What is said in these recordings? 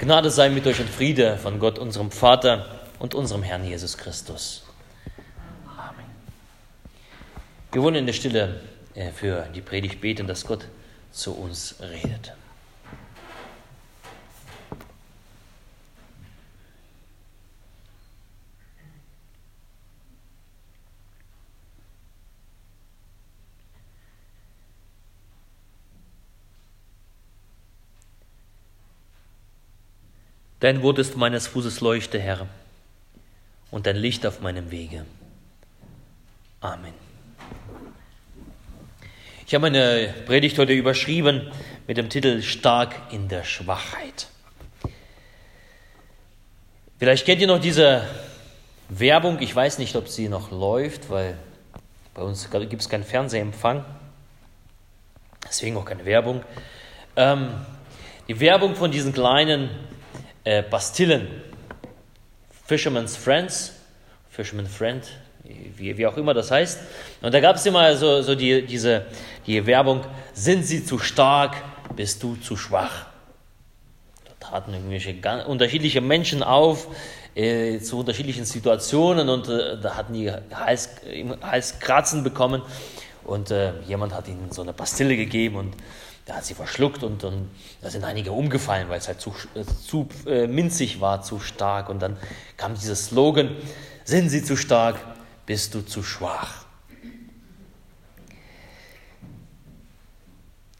Gnade sei mit euch und Friede von Gott, unserem Vater und unserem Herrn Jesus Christus. Amen. Wir wollen in der Stille äh, für die Predigt beten, dass Gott zu uns redet. Dein Wort ist meines Fußes Leuchte, Herr, und dein Licht auf meinem Wege. Amen. Ich habe meine Predigt heute überschrieben mit dem Titel Stark in der Schwachheit. Vielleicht kennt ihr noch diese Werbung, ich weiß nicht, ob sie noch läuft, weil bei uns gibt es keinen Fernsehempfang, deswegen auch keine Werbung. Ähm, die Werbung von diesen kleinen äh, Bastillen, Fisherman's Friends, Fisherman Friend, wie, wie auch immer das heißt. Und da gab es immer so, so die, diese die Werbung, sind sie zu stark, bist du zu schwach. Da traten irgendwelche ganz unterschiedliche Menschen auf, äh, zu unterschiedlichen Situationen und äh, da hatten die Hals, Halskratzen bekommen und äh, jemand hat ihnen so eine Pastille gegeben und da hat sie verschluckt und, und da sind einige umgefallen, weil es halt zu, äh, zu äh, minzig war, zu stark. Und dann kam dieser Slogan, sind sie zu stark, bist du zu schwach.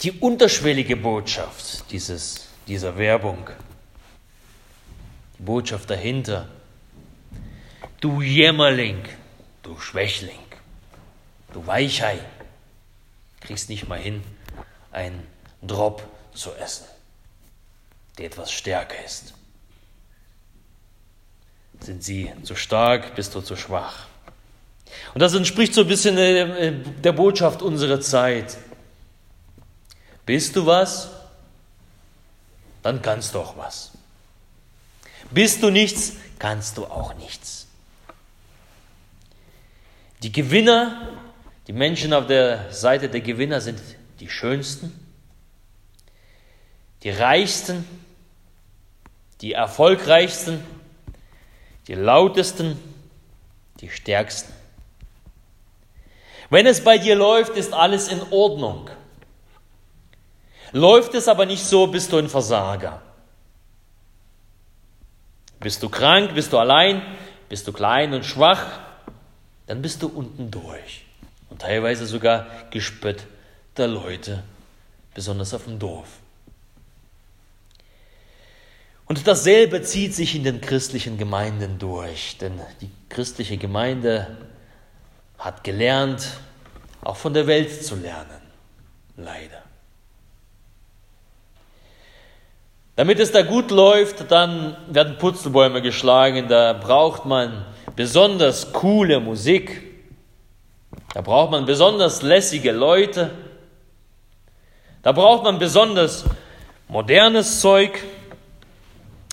Die unterschwellige Botschaft dieses, dieser Werbung, die Botschaft dahinter, du Jämmerling, du Schwächling, du Weichei, kriegst nicht mal hin, ein Drop zu essen, die etwas stärker ist. Sind sie zu stark, bist du zu schwach. Und das entspricht so ein bisschen äh, der Botschaft unserer Zeit. Bist du was? Dann kannst du auch was. Bist du nichts, kannst du auch nichts. Die Gewinner, die Menschen auf der Seite der Gewinner sind die schönsten, die reichsten, die erfolgreichsten, die lautesten, die stärksten. Wenn es bei dir läuft, ist alles in Ordnung. Läuft es aber nicht so, bist du ein Versager. Bist du krank, bist du allein, bist du klein und schwach, dann bist du unten durch und teilweise sogar gespött der Leute, besonders auf dem Dorf. Und dasselbe zieht sich in den christlichen Gemeinden durch, denn die christliche Gemeinde hat gelernt, auch von der Welt zu lernen, leider. Damit es da gut läuft, dann werden Putzelbäume geschlagen, da braucht man besonders coole Musik, da braucht man besonders lässige Leute, da braucht man besonders modernes Zeug,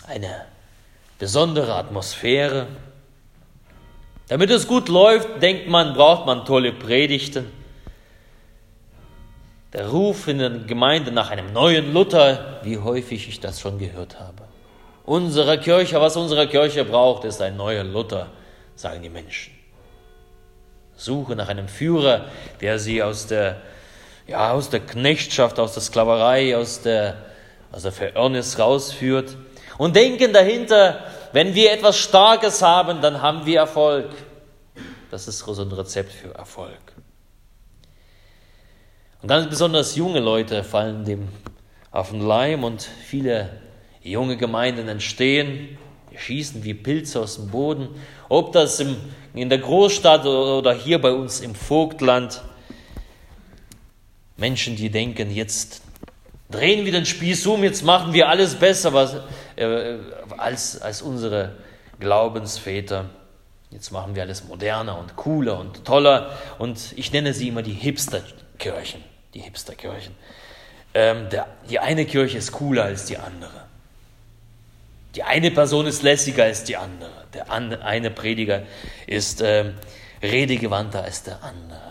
eine besondere Atmosphäre. Damit es gut läuft, denkt man, braucht man tolle Predigten. Der Ruf in der Gemeinde nach einem neuen Luther, wie häufig ich das schon gehört habe. Unsere Kirche, was unsere Kirche braucht, ist ein neuer Luther, sagen die Menschen. Suche nach einem Führer, der sie aus der ja, aus der Knechtschaft, aus der Sklaverei, aus der, aus der Verirrnis rausführt und denken dahinter, wenn wir etwas Starkes haben, dann haben wir Erfolg. Das ist so ein Rezept für Erfolg. Und ganz besonders junge Leute fallen dem auf den Leim und viele junge Gemeinden entstehen, schießen wie Pilze aus dem Boden. Ob das im, in der Großstadt oder hier bei uns im Vogtland Menschen, die denken, jetzt drehen wir den Spieß um, jetzt machen wir alles besser was, äh, als, als unsere Glaubensväter. Jetzt machen wir alles moderner und cooler und toller. Und ich nenne sie immer die Hipsterkirchen. Die Hipsterkirchen. Ähm, der, die eine Kirche ist cooler als die andere. Die eine Person ist lässiger als die andere. Der eine Prediger ist ähm, redegewandter als der andere.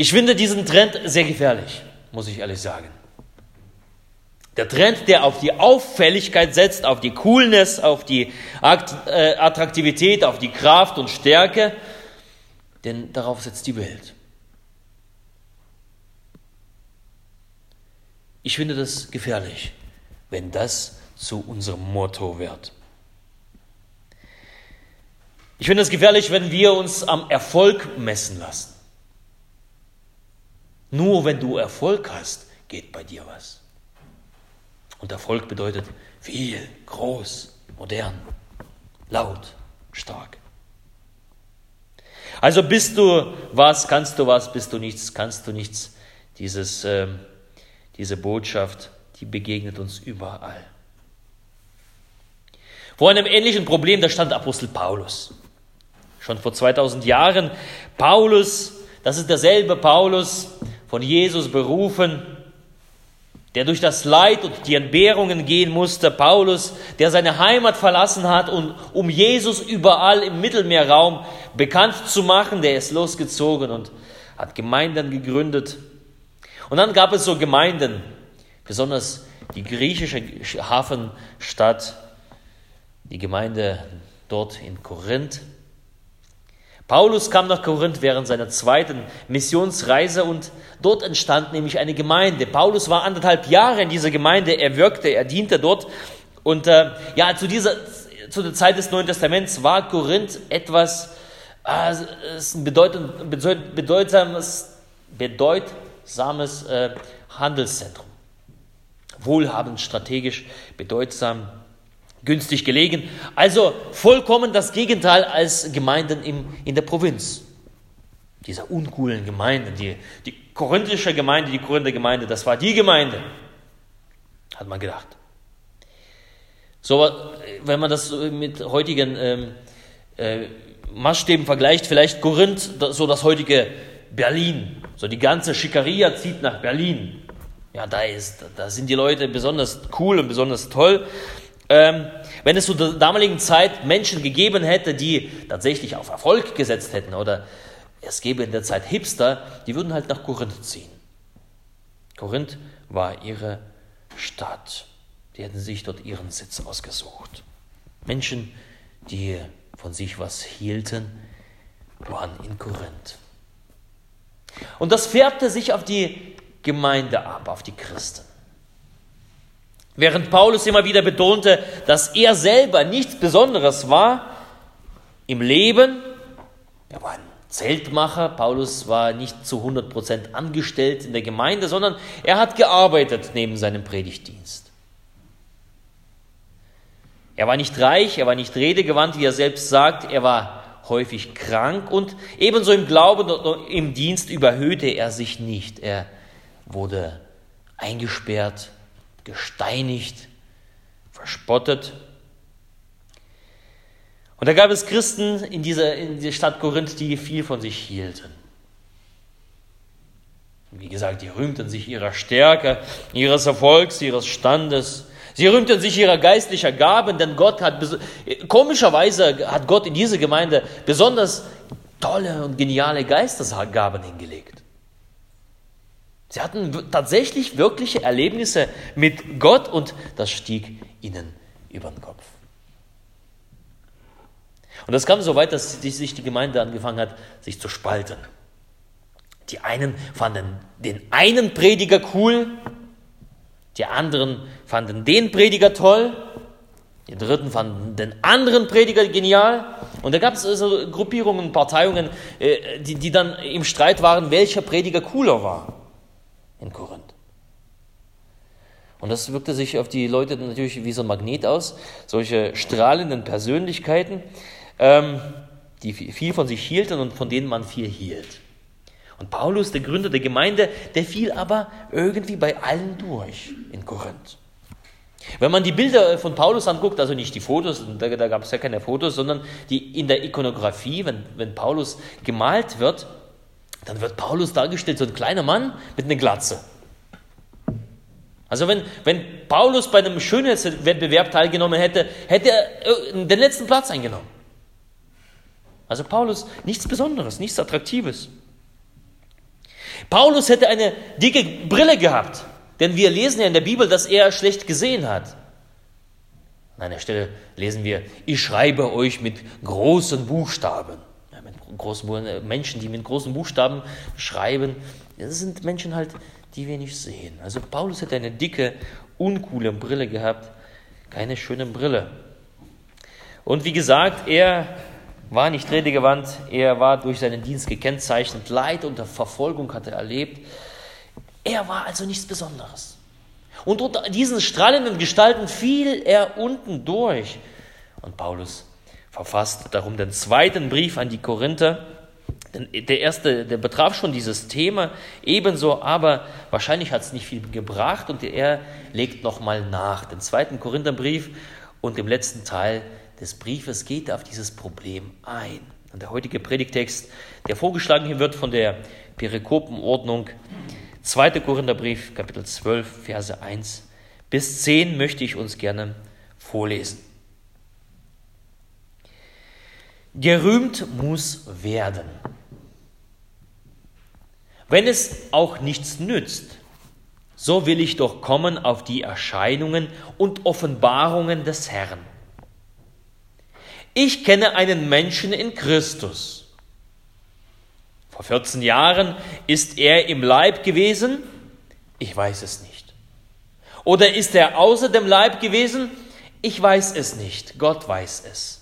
Ich finde diesen Trend sehr gefährlich, muss ich ehrlich sagen. Der Trend, der auf die Auffälligkeit setzt, auf die Coolness, auf die äh, Attraktivität, auf die Kraft und Stärke, denn darauf setzt die Welt. Ich finde das gefährlich, wenn das zu unserem Motto wird. Ich finde es gefährlich, wenn wir uns am Erfolg messen lassen. Nur wenn du Erfolg hast, geht bei dir was. Und Erfolg bedeutet viel, groß, modern, laut, stark. Also bist du was, kannst du was, bist du nichts, kannst du nichts. Dieses, äh, diese Botschaft, die begegnet uns überall. Vor einem ähnlichen Problem, da stand Apostel Paulus. Schon vor 2000 Jahren. Paulus, das ist derselbe Paulus, von Jesus berufen, der durch das Leid und die Entbehrungen gehen musste, Paulus, der seine Heimat verlassen hat, und um Jesus überall im Mittelmeerraum bekannt zu machen, der ist losgezogen und hat Gemeinden gegründet. Und dann gab es so Gemeinden, besonders die griechische Hafenstadt, die Gemeinde dort in Korinth, Paulus kam nach Korinth während seiner zweiten Missionsreise und dort entstand nämlich eine Gemeinde. Paulus war anderthalb Jahre in dieser Gemeinde, er wirkte, er diente dort und äh, ja, zu dieser zu der Zeit des Neuen Testaments war Korinth etwas äh, ein bedeutend, bedeutsames, bedeutsames äh, Handelszentrum. Wohlhabend, strategisch, bedeutsam günstig gelegen. Also vollkommen das Gegenteil als Gemeinden im, in der Provinz. Dieser uncoolen Gemeinde, die, die korinthische Gemeinde, die Korinther Gemeinde, das war die Gemeinde, hat man gedacht. So, wenn man das mit heutigen ähm, äh, Maßstäben vergleicht, vielleicht Korinth, so das heutige Berlin. So die ganze Schickeria zieht nach Berlin. Ja, da ist, da sind die Leute besonders cool und besonders toll. Ähm, wenn es zu der damaligen Zeit Menschen gegeben hätte, die tatsächlich auf Erfolg gesetzt hätten, oder es gäbe in der Zeit Hipster, die würden halt nach Korinth ziehen. Korinth war ihre Stadt. Die hätten sich dort ihren Sitz ausgesucht. Menschen, die von sich was hielten, waren in Korinth. Und das färbte sich auf die Gemeinde ab, auf die Christen. Während Paulus immer wieder betonte, dass er selber nichts Besonderes war im Leben, er war ein Zeltmacher, Paulus war nicht zu 100% angestellt in der Gemeinde, sondern er hat gearbeitet neben seinem Predigtdienst. Er war nicht reich, er war nicht redegewandt, wie er selbst sagt, er war häufig krank und ebenso im Glauben und im Dienst überhöhte er sich nicht. Er wurde eingesperrt, gesteinigt, verspottet. Und da gab es Christen in dieser, in dieser Stadt Korinth, die viel von sich hielten. Wie gesagt, die rühmten sich ihrer Stärke, ihres Erfolgs, ihres Standes. Sie rühmten sich ihrer geistlicher Gaben, denn Gott hat, komischerweise hat Gott in diese Gemeinde besonders tolle und geniale Geistesgaben hingelegt. Sie hatten tatsächlich wirkliche Erlebnisse mit Gott und das stieg ihnen über den Kopf. Und das kam so weit, dass sich die Gemeinde angefangen hat, sich zu spalten. Die einen fanden den einen Prediger cool, die anderen fanden den Prediger toll, die Dritten fanden den anderen Prediger genial. Und da gab es also Gruppierungen, Parteiungen, äh, die, die dann im Streit waren, welcher Prediger cooler war in Korinth. Und das wirkte sich auf die Leute natürlich wie so ein Magnet aus. Solche strahlenden Persönlichkeiten, ähm, die viel von sich hielten und von denen man viel hielt. Und Paulus, der Gründer der Gemeinde, der fiel aber irgendwie bei allen durch in Korinth. Wenn man die Bilder von Paulus anguckt, also nicht die Fotos, da, da gab es ja keine Fotos, sondern die in der Ikonografie, wenn, wenn Paulus gemalt wird, dann wird Paulus dargestellt, so ein kleiner Mann mit einer Glatze. Also wenn, wenn Paulus bei einem Schönheitswettbewerb teilgenommen hätte, hätte er äh, den letzten Platz eingenommen. Also Paulus nichts Besonderes, nichts Attraktives. Paulus hätte eine dicke Brille gehabt. Denn wir lesen ja in der Bibel, dass er schlecht gesehen hat. An einer Stelle lesen wir, ich schreibe euch mit großen Buchstaben. Mit großen, Menschen, die mit großen Buchstaben schreiben, das sind Menschen halt, die wir nicht sehen. Also Paulus hätte eine dicke, uncoole Brille gehabt, keine schöne Brille. Und wie gesagt, er war nicht redegewandt, er war durch seinen Dienst gekennzeichnet, Leid und Verfolgung hatte er erlebt. Er war also nichts Besonderes. Und unter diesen strahlenden Gestalten fiel er unten durch. Und Paulus verfasst darum den zweiten Brief an die Korinther. Der erste, der betraf schon dieses Thema ebenso, aber wahrscheinlich hat es nicht viel gebracht und er legt nochmal nach. Den zweiten Korintherbrief und im letzten Teil des Briefes geht er auf dieses Problem ein. Und der heutige Predigtext, der vorgeschlagen wird von der Perikopenordnung, 2. Korintherbrief, Kapitel 12, Verse 1 bis 10 möchte ich uns gerne vorlesen. Gerühmt muss werden. Wenn es auch nichts nützt, so will ich doch kommen auf die Erscheinungen und Offenbarungen des Herrn. Ich kenne einen Menschen in Christus vor 14 Jahren ist er im Leib gewesen? Ich weiß es nicht. Oder ist er außer dem Leib gewesen? Ich weiß es nicht. Gott weiß es.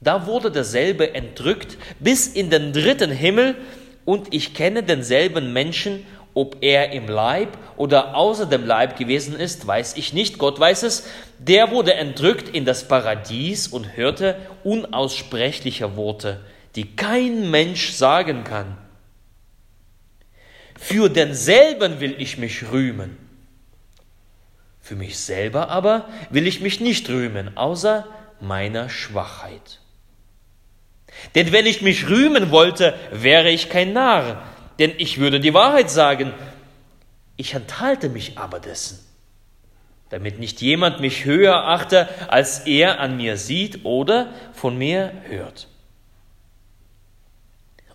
Da wurde derselbe entrückt bis in den dritten Himmel und ich kenne denselben Menschen, ob er im Leib oder außer dem Leib gewesen ist, weiß ich nicht, Gott weiß es. Der wurde entrückt in das Paradies und hörte unaussprechliche Worte, die kein Mensch sagen kann. Für denselben will ich mich rühmen. Für mich selber aber will ich mich nicht rühmen, außer meiner Schwachheit. Denn wenn ich mich rühmen wollte, wäre ich kein Narr, denn ich würde die Wahrheit sagen. Ich enthalte mich aber dessen, damit nicht jemand mich höher achte, als er an mir sieht oder von mir hört.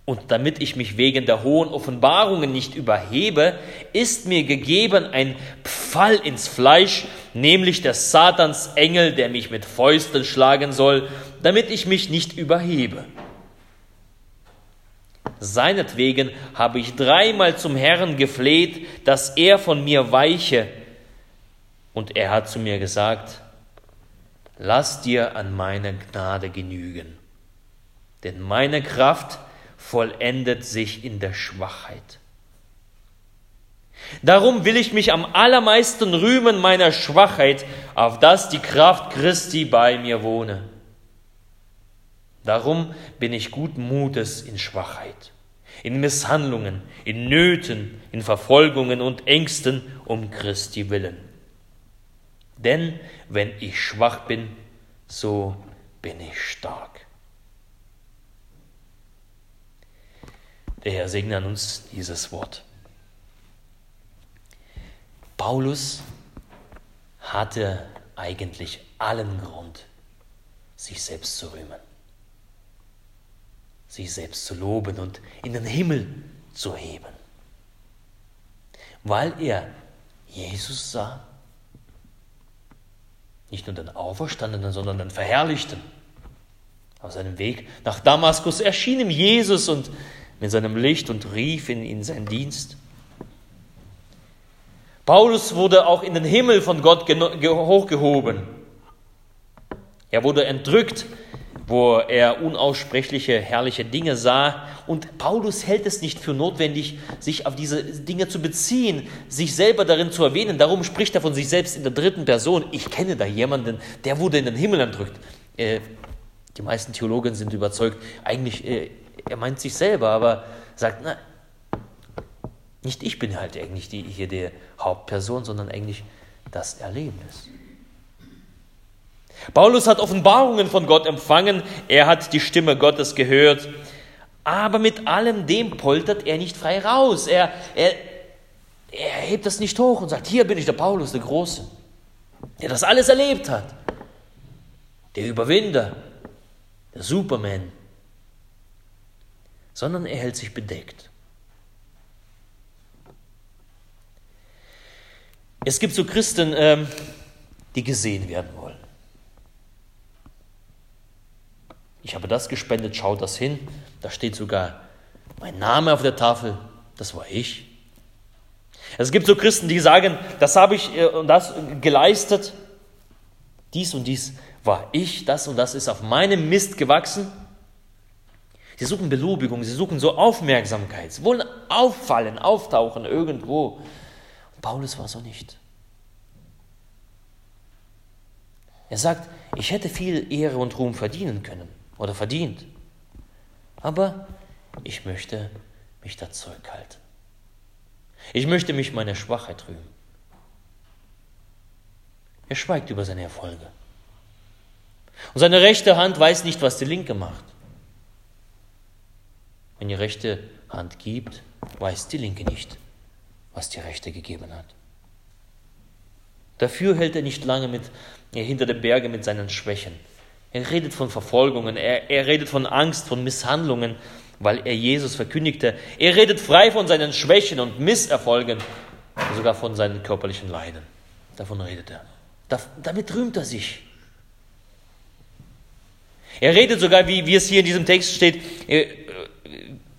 Und damit ich mich wegen der hohen Offenbarungen nicht überhebe, ist mir gegeben ein Pfall ins Fleisch, nämlich der Satans Engel, der mich mit Fäusten schlagen soll, damit ich mich nicht überhebe. Seinetwegen habe ich dreimal zum Herrn gefleht, dass er von mir weiche. Und er hat zu mir gesagt, lass dir an meiner Gnade genügen, denn meine Kraft vollendet sich in der Schwachheit. Darum will ich mich am allermeisten rühmen meiner Schwachheit, auf dass die Kraft Christi bei mir wohne. Darum bin ich guten Mutes in Schwachheit, in Misshandlungen, in Nöten, in Verfolgungen und Ängsten um Christi willen. Denn wenn ich schwach bin, so bin ich stark. Der Herr segne an uns dieses Wort. Paulus hatte eigentlich allen Grund, sich selbst zu rühmen, sich selbst zu loben und in den Himmel zu heben, weil er Jesus sah, nicht nur den Auferstandenen, sondern den Verherrlichten. Auf seinem Weg nach Damaskus erschien ihm Jesus und mit seinem Licht und rief ihn in seinen Dienst. Paulus wurde auch in den Himmel von Gott hochgehoben. Er wurde entrückt, wo er unaussprechliche, herrliche Dinge sah. Und Paulus hält es nicht für notwendig, sich auf diese Dinge zu beziehen, sich selber darin zu erwähnen. Darum spricht er von sich selbst in der dritten Person. Ich kenne da jemanden, der wurde in den Himmel entrückt. Äh, die meisten Theologen sind überzeugt, eigentlich äh, er meint sich selber, aber sagt, na, nicht ich bin halt eigentlich die, hier die Hauptperson, sondern eigentlich das Erlebnis. Paulus hat Offenbarungen von Gott empfangen, er hat die Stimme Gottes gehört, aber mit allem dem poltert er nicht frei raus. Er, er, er hebt das nicht hoch und sagt, hier bin ich der Paulus, der Große, der das alles erlebt hat, der Überwinder, der Superman, sondern er hält sich bedeckt. Es gibt so Christen, ähm, die gesehen werden wollen. Ich habe das gespendet, schaut das hin. Da steht sogar mein Name auf der Tafel. Das war ich. Es gibt so Christen, die sagen, das habe ich äh, und das geleistet. Dies und dies war ich, das und das ist auf meinem Mist gewachsen. Sie suchen Belobigung, sie suchen so Aufmerksamkeit, sie wollen auffallen, auftauchen irgendwo. Und Paulus war so nicht. Er sagt, ich hätte viel Ehre und Ruhm verdienen können oder verdient, aber ich möchte mich da zurückhalten. Ich möchte mich meiner Schwachheit rühmen. Er schweigt über seine Erfolge. Und seine rechte Hand weiß nicht, was die linke macht. Wenn die rechte Hand gibt, weiß die linke nicht, was die rechte gegeben hat. Dafür hält er nicht lange mit, hinter den Bergen mit seinen Schwächen. Er redet von Verfolgungen, er, er redet von Angst, von Misshandlungen, weil er Jesus verkündigte. Er redet frei von seinen Schwächen und Misserfolgen, sogar von seinen körperlichen Leiden. Davon redet er. Da, damit rühmt er sich. Er redet sogar, wie, wie es hier in diesem Text steht, äh,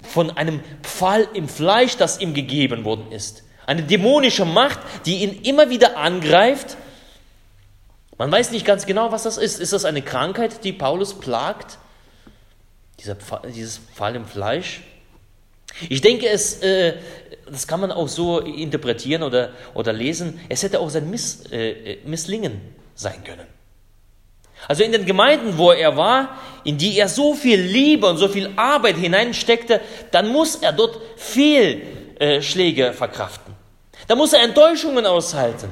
von einem Pfeil im Fleisch, das ihm gegeben worden ist. Eine dämonische Macht, die ihn immer wieder angreift. Man weiß nicht ganz genau, was das ist. Ist das eine Krankheit, die Paulus plagt? Dieser Pfeil, dieses Pfeil im Fleisch? Ich denke, es, äh, das kann man auch so interpretieren oder, oder lesen. Es hätte auch sein Miss, äh, Misslingen sein können. Also in den Gemeinden, wo er war, in die er so viel Liebe und so viel Arbeit hineinsteckte, dann muss er dort Fehlschläge verkraften. Da muss er Enttäuschungen aushalten,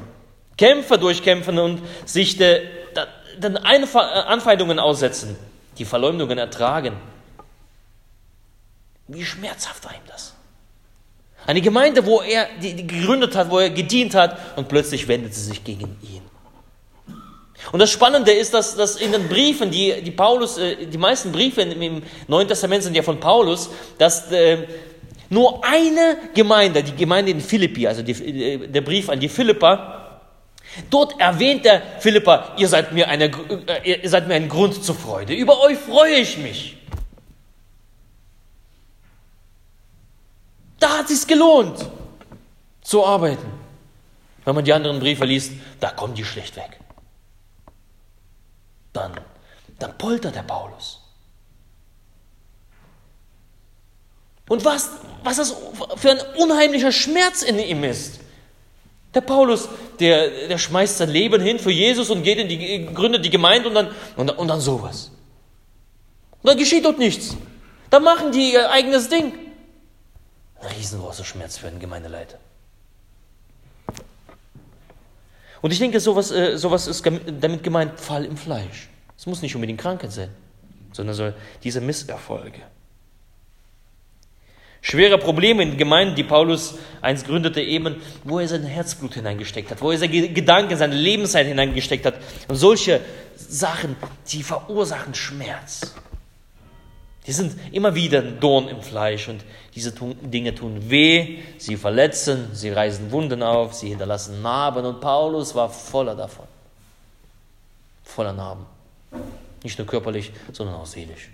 Kämpfe durchkämpfen und sich den Anfeindungen aussetzen, die Verleumdungen ertragen. Wie schmerzhaft war ihm das? Eine Gemeinde, wo er die, gegründet hat, wo er gedient hat und plötzlich wendet sie sich gegen ihn. Und das Spannende ist, dass, dass in den Briefen, die, die Paulus, äh, die meisten Briefe im Neuen Testament sind ja von Paulus, dass äh, nur eine Gemeinde, die Gemeinde in Philippi, also die, äh, der Brief an die Philippa, dort erwähnt der Philippa, ihr seid, mir eine, äh, ihr seid mir ein Grund zur Freude. Über euch freue ich mich. Da hat es sich gelohnt, zu arbeiten. Wenn man die anderen Briefe liest, da kommen die schlecht weg dann, dann poltert der Paulus. Und was, was das für ein unheimlicher Schmerz in ihm ist. Der Paulus, der, der schmeißt sein Leben hin für Jesus und geht in die, gründet die Gemeinde und dann, und, und dann sowas. Und dann geschieht dort nichts. Dann machen die ihr eigenes Ding. Ein riesengroßer Schmerz für einen Gemeindeleiter. Und ich denke, sowas, äh, sowas ist damit gemeint, Fall im Fleisch. Es muss nicht unbedingt Krankheit sein, sondern so diese Misserfolge. Schwere Probleme in Gemeinden, die Paulus einst gründete, eben, wo er sein Herzblut hineingesteckt hat, wo er seine Gedanken, seine Lebenszeit hineingesteckt hat. Und solche Sachen, die verursachen Schmerz. Die sind immer wieder ein Dorn im Fleisch und diese Dinge tun weh, sie verletzen, sie reißen Wunden auf, sie hinterlassen Narben und Paulus war voller davon. Voller Narben. Nicht nur körperlich, sondern auch seelisch.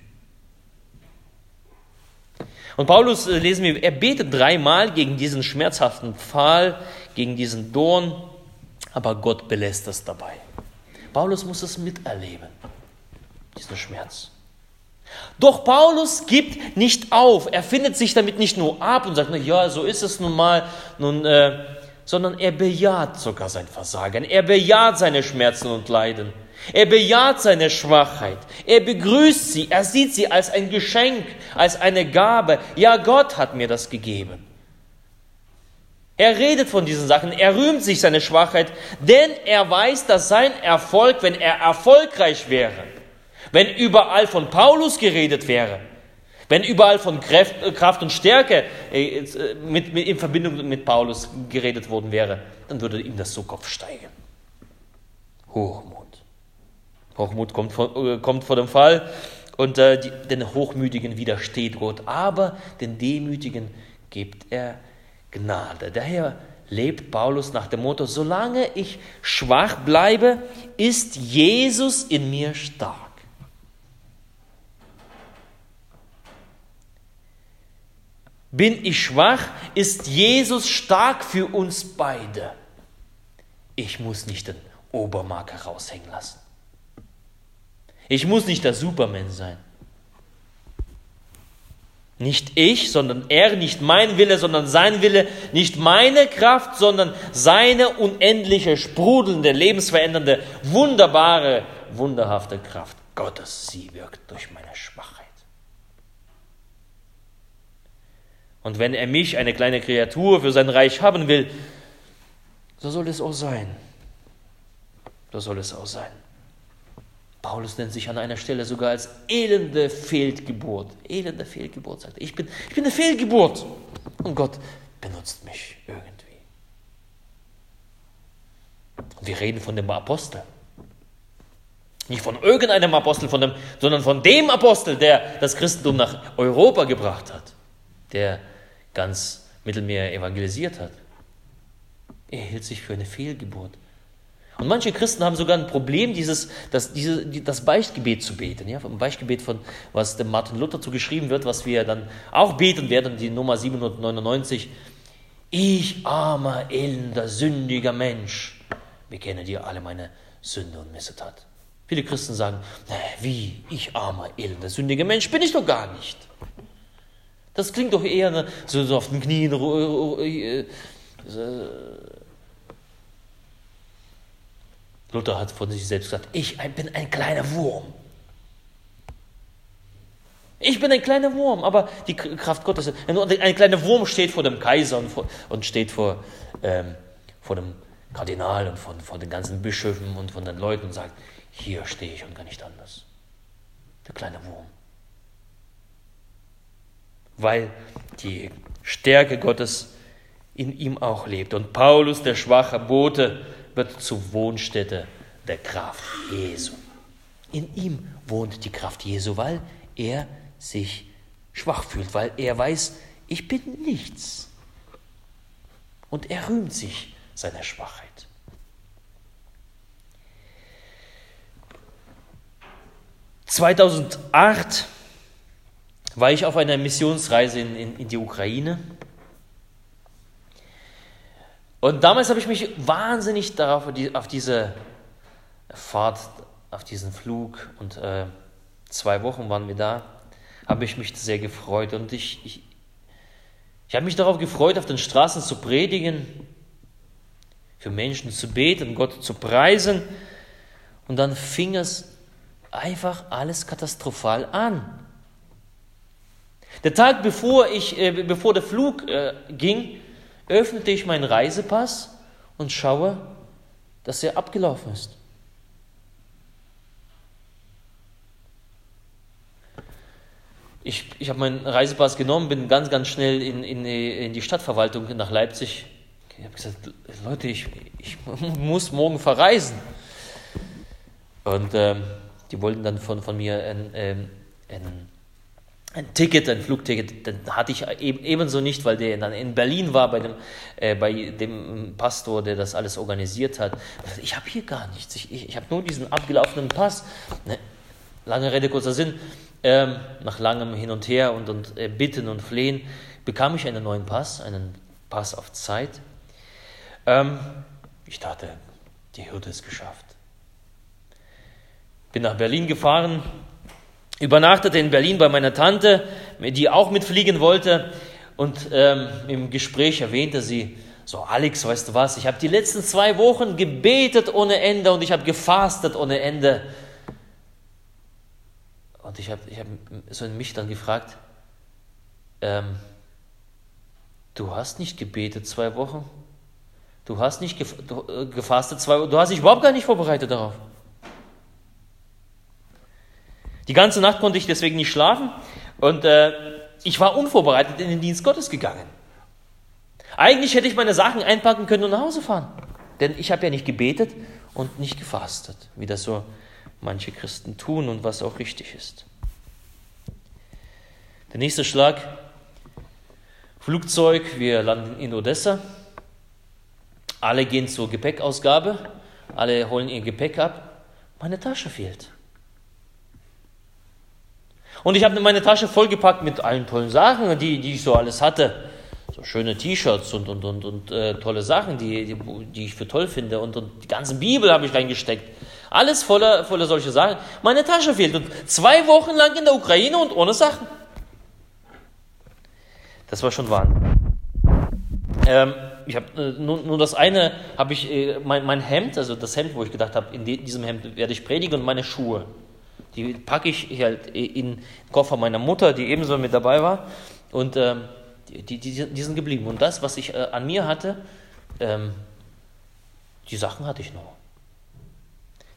Und Paulus, äh, lesen wir, er betet dreimal gegen diesen schmerzhaften Pfahl, gegen diesen Dorn, aber Gott belässt es dabei. Paulus muss es miterleben, diesen Schmerz. Doch Paulus gibt nicht auf. Er findet sich damit nicht nur ab und sagt, na ja, so ist es nun mal, nun, äh, sondern er bejaht sogar sein Versagen. Er bejaht seine Schmerzen und Leiden. Er bejaht seine Schwachheit. Er begrüßt sie. Er sieht sie als ein Geschenk, als eine Gabe. Ja, Gott hat mir das gegeben. Er redet von diesen Sachen. Er rühmt sich seine Schwachheit, denn er weiß, dass sein Erfolg, wenn er erfolgreich wäre, wenn überall von Paulus geredet wäre, wenn überall von Kraft und Stärke äh, äh, mit, mit, in Verbindung mit Paulus geredet worden wäre, dann würde ihm das so Kopf steigen. Hochmut. Hochmut kommt vor, äh, kommt vor dem Fall und äh, die, den Hochmütigen widersteht Gott, aber den Demütigen gibt er Gnade. Daher lebt Paulus nach dem Motto, solange ich schwach bleibe, ist Jesus in mir stark. Bin ich schwach, ist Jesus stark für uns beide. Ich muss nicht den Obermarker raushängen lassen. Ich muss nicht der Superman sein. Nicht ich, sondern er, nicht mein Wille, sondern sein Wille, nicht meine Kraft, sondern seine unendliche, sprudelnde, lebensverändernde, wunderbare, wunderhafte Kraft Gottes. Sie wirkt durch meine Schwachheit. Und wenn er mich, eine kleine Kreatur, für sein Reich haben will, so soll es auch sein. So soll es auch sein. Paulus nennt sich an einer Stelle sogar als elende Fehlgeburt. Elende Fehlgeburt, sagt er. Ich bin, ich bin eine Fehlgeburt. Und Gott benutzt mich irgendwie. Wir reden von dem Apostel. Nicht von irgendeinem Apostel, von dem, sondern von dem Apostel, der das Christentum nach Europa gebracht hat. Der ganz Mittelmeer evangelisiert hat. Er hielt sich für eine Fehlgeburt. Und manche Christen haben sogar ein Problem, dieses, das, diese, das Beichtgebet zu beten. Ja, ein Beichtgebet von, was dem Martin Luther zugeschrieben wird, was wir dann auch beten werden, die Nummer 799. Ich, armer, elender, sündiger Mensch, bekenne dir alle meine Sünde und Missetat. Viele Christen sagen, wie, ich, armer, elender, sündiger Mensch, bin ich doch gar nicht. Das klingt doch eher so, so auf den Knien, äh, Luther hat von sich selbst gesagt, ich bin ein kleiner Wurm. Ich bin ein kleiner Wurm, aber die Kraft Gottes, ein kleiner Wurm steht vor dem Kaiser und, vor, und steht vor, ähm, vor dem Kardinal und vor, vor den ganzen Bischöfen und von den Leuten und sagt, hier stehe ich und gar nicht anders. Der kleine Wurm. Weil die Stärke Gottes in ihm auch lebt. Und Paulus, der schwache Bote, wird zur Wohnstätte der Kraft Jesu. In ihm wohnt die Kraft Jesu, weil er sich schwach fühlt, weil er weiß, ich bin nichts. Und er rühmt sich seiner Schwachheit. ...2008 war ich auf einer Missionsreise in, in, in die Ukraine und damals habe ich mich wahnsinnig darauf, auf diese Fahrt, auf diesen Flug und äh, zwei Wochen waren wir da, habe ich mich sehr gefreut. Und ich, ich, ich habe mich darauf gefreut, auf den Straßen zu predigen, für Menschen zu beten, Gott zu preisen. Und dann fing es einfach alles katastrophal an. Der Tag bevor, ich, äh, bevor der Flug äh, ging, öffnete ich meinen Reisepass und schaue, dass er abgelaufen ist. Ich, ich habe meinen Reisepass genommen, bin ganz, ganz schnell in, in, in die Stadtverwaltung nach Leipzig. Ich habe gesagt, Leute, ich, ich muss morgen verreisen. Und ähm, die wollten dann von, von mir ein, ähm, ein ein Ticket, ein Flugticket, den hatte ich ebenso nicht, weil der dann in Berlin war bei dem, äh, bei dem Pastor, der das alles organisiert hat. Ich habe hier gar nichts. Ich, ich, ich habe nur diesen abgelaufenen Pass. Ne? Lange Rede, kurzer Sinn. Ähm, nach langem Hin und Her und, und äh, Bitten und Flehen bekam ich einen neuen Pass, einen Pass auf Zeit. Ähm, ich dachte, die Hürde ist geschafft. Bin nach Berlin gefahren, übernachtete in Berlin bei meiner Tante, die auch mitfliegen wollte. Und ähm, im Gespräch erwähnte sie, so Alex, weißt du was, ich habe die letzten zwei Wochen gebetet ohne Ende und ich habe gefastet ohne Ende. Und ich habe ich hab so in mich dann gefragt, ähm, du hast nicht gebetet zwei Wochen? Du hast nicht äh, gefastet zwei Wochen? Du hast dich überhaupt gar nicht vorbereitet darauf. Die ganze Nacht konnte ich deswegen nicht schlafen und äh, ich war unvorbereitet in den Dienst Gottes gegangen. Eigentlich hätte ich meine Sachen einpacken können und nach Hause fahren. Denn ich habe ja nicht gebetet und nicht gefastet, wie das so manche Christen tun und was auch richtig ist. Der nächste Schlag, Flugzeug, wir landen in Odessa. Alle gehen zur Gepäckausgabe, alle holen ihr Gepäck ab. Meine Tasche fehlt. Und ich habe meine Tasche vollgepackt mit allen tollen Sachen, die, die ich so alles hatte. So schöne T-Shirts und, und, und, und äh, tolle Sachen, die, die, die, ich für toll finde. Und, und die ganze Bibel habe ich reingesteckt. Alles voller, voller solche Sachen. Meine Tasche fehlt. Und zwei Wochen lang in der Ukraine und ohne Sachen. Das war schon Wahnsinn. Ähm, ich habe äh, nur, nur, das eine, habe ich äh, mein, mein, Hemd, also das Hemd, wo ich gedacht habe, in diesem Hemd werde ich predigen und meine Schuhe. Die packe ich halt in den Koffer meiner Mutter, die ebenso mit dabei war. Und ähm, die, die, die, sind geblieben. Und das, was ich äh, an mir hatte, ähm, die Sachen hatte ich noch.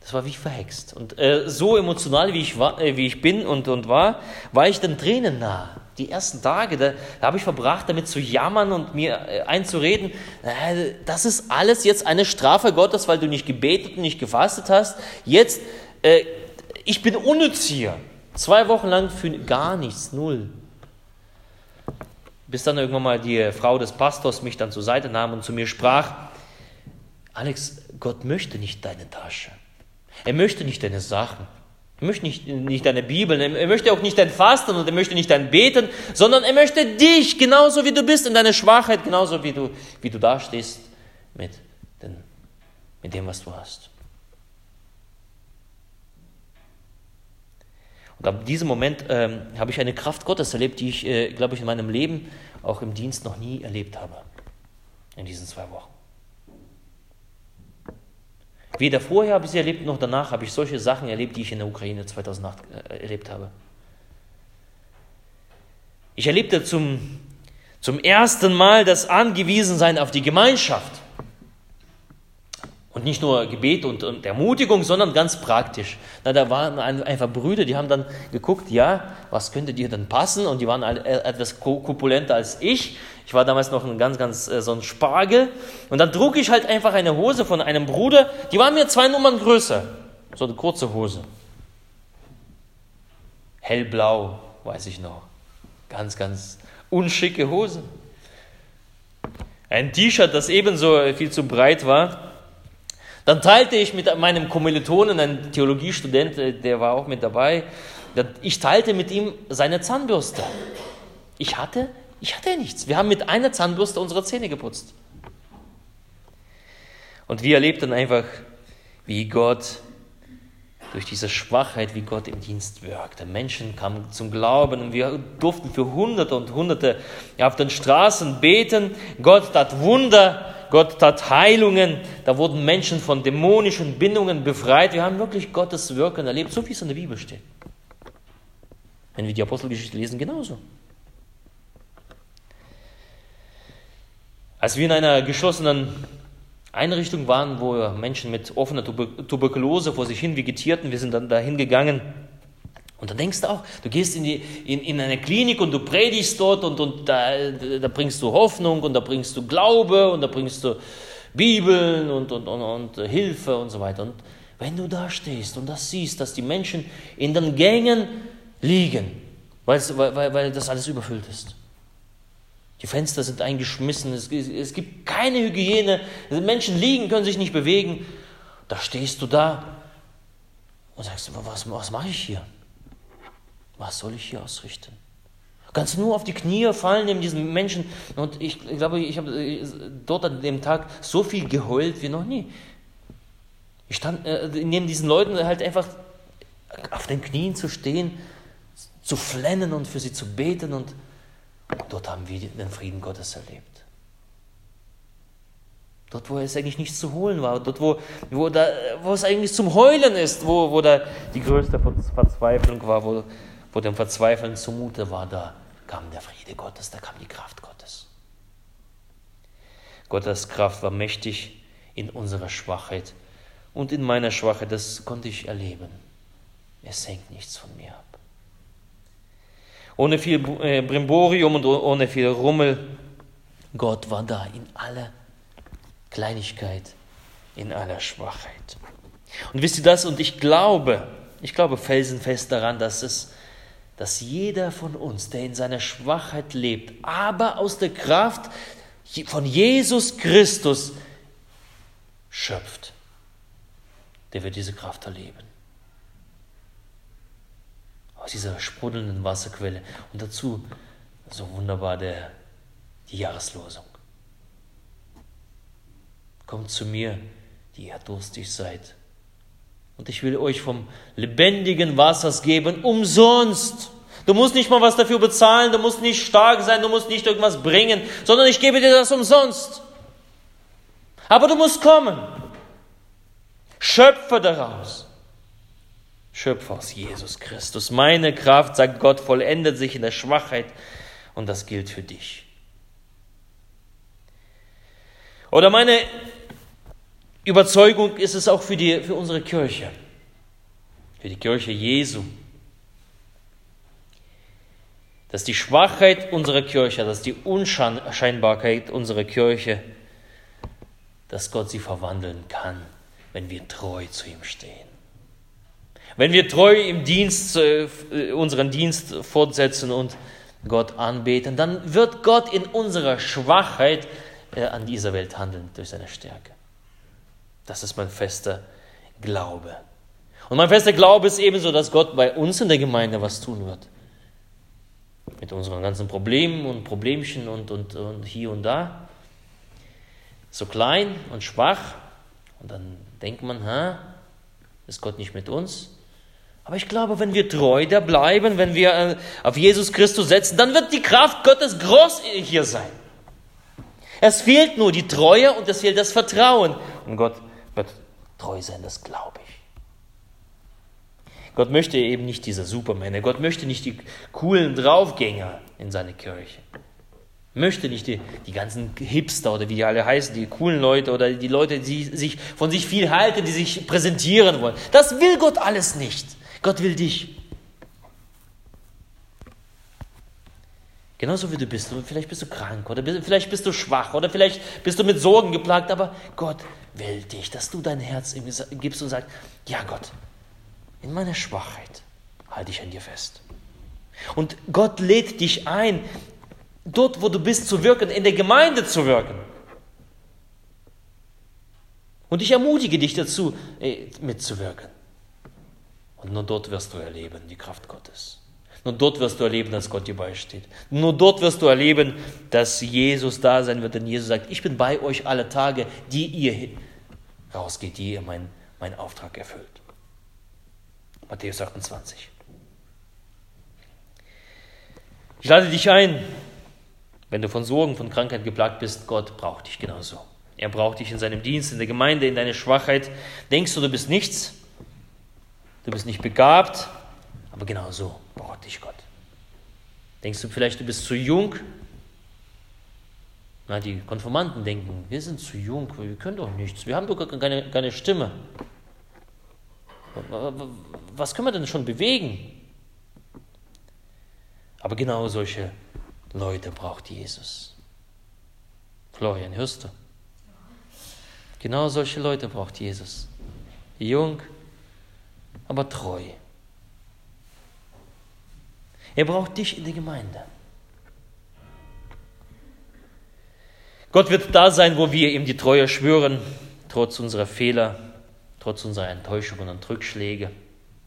Das war wie verhext. Und äh, so emotional, wie ich, war, äh, wie ich bin und, und war, war ich dann Tränen nah. Die ersten Tage, da, da habe ich verbracht, damit zu jammern und mir äh, einzureden, äh, das ist alles jetzt eine Strafe Gottes, weil du nicht gebetet und nicht gefastet hast. Jetzt, äh, ich bin unnütz hier. Zwei Wochen lang für gar nichts, null. Bis dann irgendwann mal die Frau des Pastors mich dann zur Seite nahm und zu mir sprach, Alex, Gott möchte nicht deine Tasche. Er möchte nicht deine Sachen. Er möchte nicht, nicht deine Bibel, er möchte auch nicht dein Fasten und er möchte nicht dein Beten, sondern er möchte dich genauso wie du bist, in deiner Schwachheit, genauso wie du, wie du dastehst mit, den, mit dem, was du hast. Und ab diesem Moment ähm, habe ich eine Kraft Gottes erlebt, die ich, äh, glaube ich, in meinem Leben auch im Dienst noch nie erlebt habe. In diesen zwei Wochen. Weder vorher habe ich sie erlebt, noch danach habe ich solche Sachen erlebt, die ich in der Ukraine 2008 äh, erlebt habe. Ich erlebte zum, zum ersten Mal das Angewiesensein auf die Gemeinschaft. Und nicht nur Gebet und, und Ermutigung, sondern ganz praktisch. Na, da waren einfach Brüder, die haben dann geguckt, ja, was könnte dir denn passen? Und die waren etwas korpulenter als ich. Ich war damals noch ein ganz, ganz äh, so ein Spargel. Und dann trug ich halt einfach eine Hose von einem Bruder, die war mir zwei Nummern größer. So eine kurze Hose. Hellblau, weiß ich noch. Ganz, ganz unschicke Hose. Ein T-Shirt, das ebenso viel zu breit war. Dann teilte ich mit meinem Kommilitonen, ein Theologiestudent, äh, der war auch mit dabei, ich teilte mit ihm seine Zahnbürste. Ich hatte, ich hatte nichts. Wir haben mit einer Zahnbürste unsere Zähne geputzt. Und wir erlebten einfach, wie Gott durch diese Schwachheit, wie Gott im Dienst wirkte. Menschen kamen zum Glauben und wir durften für Hunderte und Hunderte auf den Straßen beten. Gott tat Wunder Gott tat Heilungen, da wurden Menschen von dämonischen Bindungen befreit. Wir haben wirklich Gottes Wirken erlebt, so wie es in der Bibel steht. Wenn wir die Apostelgeschichte lesen, genauso. Als wir in einer geschlossenen Einrichtung waren, wo Menschen mit offener Tuberkulose vor sich hin vegetierten, wir sind dann dahin gegangen und dann denkst du auch, du gehst in, die, in, in eine Klinik und du predigst dort und, und da, da bringst du Hoffnung und da bringst du Glaube und da bringst du Bibeln und, und, und, und Hilfe und so weiter. Und wenn du da stehst und das siehst, dass die Menschen in den Gängen liegen, weil, weil, weil das alles überfüllt ist. Die Fenster sind eingeschmissen, es, es gibt keine Hygiene, Menschen liegen, können sich nicht bewegen. Da stehst du da und sagst, was, was mache ich hier? Was soll ich hier ausrichten? Ganz nur auf die Knie fallen neben diesen Menschen. Und ich glaube, ich habe äh, dort an dem Tag so viel geheult wie noch nie. Ich stand äh, neben diesen Leuten halt einfach auf den Knien zu stehen, zu flennen und für sie zu beten. Und dort haben wir den Frieden Gottes erlebt. Dort, wo es eigentlich nichts zu holen war, dort, wo, wo, da, wo es eigentlich zum Heulen ist, wo, wo da die größte Verzweiflung war, wo, wo dem Verzweifeln zumute war, da kam der Friede Gottes, da kam die Kraft Gottes. Gottes Kraft war mächtig in unserer Schwachheit und in meiner Schwachheit, das konnte ich erleben. Es hängt nichts von mir ab. Ohne viel äh, Brimborium und ohne viel Rummel, Gott war da in aller Kleinigkeit, in aller Schwachheit. Und wisst ihr das? Und ich glaube, ich glaube felsenfest daran, dass es dass jeder von uns, der in seiner Schwachheit lebt, aber aus der Kraft von Jesus Christus schöpft, der wird diese Kraft erleben. Aus dieser sprudelnden Wasserquelle. Und dazu so wunderbar der, die Jahreslosung. Kommt zu mir, die ihr durstig seid. Und ich will euch vom lebendigen Wassers geben, umsonst. Du musst nicht mal was dafür bezahlen, du musst nicht stark sein, du musst nicht irgendwas bringen, sondern ich gebe dir das umsonst. Aber du musst kommen. Schöpfe daraus. Schöpfe aus Jesus Christus. Meine Kraft, sagt Gott, vollendet sich in der Schwachheit und das gilt für dich. Oder meine Überzeugung ist es auch für, die, für unsere Kirche, für die Kirche Jesu, dass die Schwachheit unserer Kirche, dass die Unscheinbarkeit unserer Kirche, dass Gott sie verwandeln kann, wenn wir treu zu ihm stehen. Wenn wir treu im Dienst, äh, unseren Dienst fortsetzen und Gott anbeten, dann wird Gott in unserer Schwachheit äh, an dieser Welt handeln durch seine Stärke. Das ist mein fester Glaube. Und mein fester Glaube ist ebenso, dass Gott bei uns in der Gemeinde was tun wird. Mit unseren ganzen Problemen und Problemchen und, und, und hier und da. So klein und schwach. Und dann denkt man, ha, ist Gott nicht mit uns? Aber ich glaube, wenn wir treu da bleiben, wenn wir äh, auf Jesus Christus setzen, dann wird die Kraft Gottes groß hier sein. Es fehlt nur die Treue und es fehlt das Vertrauen. Und Gott wird treu sein, das glaube ich. Gott möchte eben nicht diese Supermänner, Gott möchte nicht die coolen Draufgänger in seine Kirche. Möchte nicht die, die ganzen Hipster oder wie die alle heißen, die coolen Leute oder die Leute, die sich von sich viel halten, die sich präsentieren wollen. Das will Gott alles nicht. Gott will dich. Genauso wie du bist. Vielleicht bist du krank oder vielleicht bist du schwach oder vielleicht bist du mit Sorgen geplagt, aber Gott will dich, dass du dein Herz ihm gibst und sagst, ja Gott, in meiner Schwachheit halte ich an dir fest. Und Gott lädt dich ein, dort, wo du bist, zu wirken, in der Gemeinde zu wirken. Und ich ermutige dich dazu, äh, mitzuwirken. Und nur dort wirst du erleben die Kraft Gottes. Nur dort wirst du erleben, dass Gott dir beisteht. Nur dort wirst du erleben, dass Jesus da sein wird. Denn Jesus sagt, ich bin bei euch alle Tage, die ihr rausgeht, die ihr meinen mein Auftrag erfüllt. Matthäus 28. Ich lade dich ein, wenn du von Sorgen, von Krankheit geplagt bist, Gott braucht dich genauso. Er braucht dich in seinem Dienst, in der Gemeinde, in deiner Schwachheit. Denkst du, du bist nichts? Du bist nicht begabt? Aber genau so braucht dich Gott. Denkst du vielleicht, du bist zu jung? Na, die Konformanten denken, wir sind zu jung, wir können doch nichts, wir haben doch keine, keine Stimme. Was können wir denn schon bewegen? Aber genau solche Leute braucht Jesus. Florian, hörst du? Genau solche Leute braucht Jesus. Jung, aber treu. Er braucht dich in der Gemeinde. Gott wird da sein, wo wir ihm die Treue schwören, trotz unserer Fehler, trotz unserer Enttäuschungen und Rückschläge.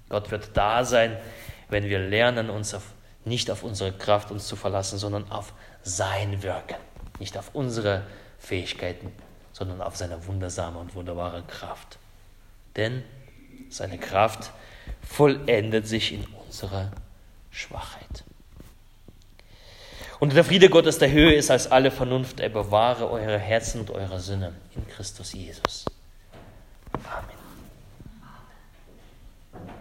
Gott wird da sein, wenn wir lernen, uns auf, nicht auf unsere Kraft uns zu verlassen, sondern auf sein Wirken. Nicht auf unsere Fähigkeiten, sondern auf seine wundersame und wunderbare Kraft. Denn seine Kraft vollendet sich in unserer Schwachheit. Und der Friede Gottes der Höhe ist als alle Vernunft. Er bewahre eure Herzen und eure Sinne in Christus Jesus. Amen.